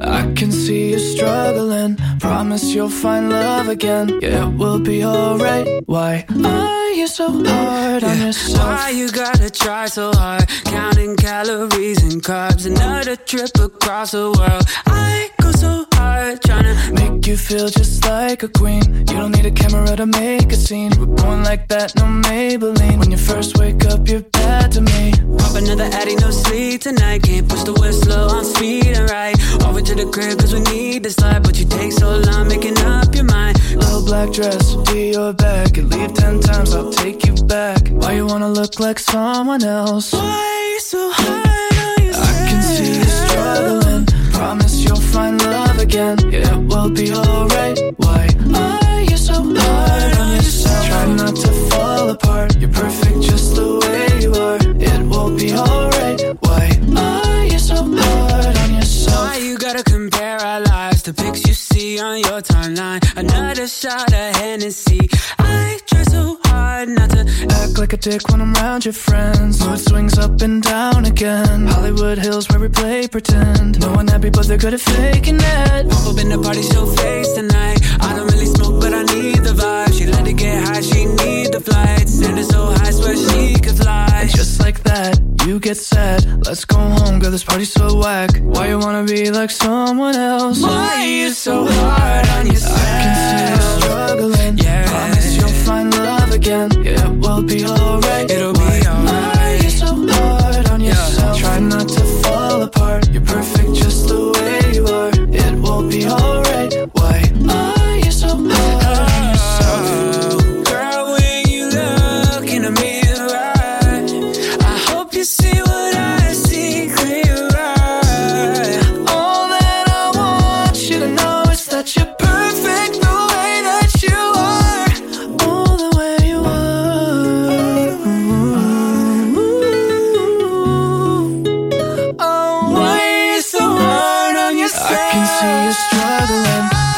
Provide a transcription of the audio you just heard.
I can see you struggling. Promise you'll find love again. Yeah, it will be alright. Why are you so hard on yourself? Why you gotta try so hard? Counting calories and carbs. Another trip across the world. I go so hard trying to Make you feel just like a queen. You don't need a camera to make a scene. We're born like that, no Maybelline. When you first wake up, you're bad to me. Another Addy, no sleep tonight. Can't push the whistle on speed and right. Over to the crib, cause we need this life. But you take so long making up your mind. Little black dress, to your back. And leave ten times, I'll take you back. Why you wanna look like someone else? Why you so hard on yourself? I can see you struggling. Promise you'll find love again. Yeah, it will be alright. Why are you so hard be alright. Why are you so hard on yourself? Why you gotta compare our lives to pics you see on your timeline? Another shot of Hennessy. I try so hard not to Act like a dick when I'm around your friends. Mood swings up and down again. Hollywood Hills where we play pretend. No one happy, but they're good at faking it. Pop up in the party, show face tonight. Get sad. Let's go home, girl. This party's so whack. Why you wanna be like someone else? Why you so hard on yourself? I can see you struggling. Yeah. Promise you'll find love again. Yeah, it will be alright. It'll that you're perfect the way that you are. The way you are. Oh, why so hard on yourself? I can see you struggling.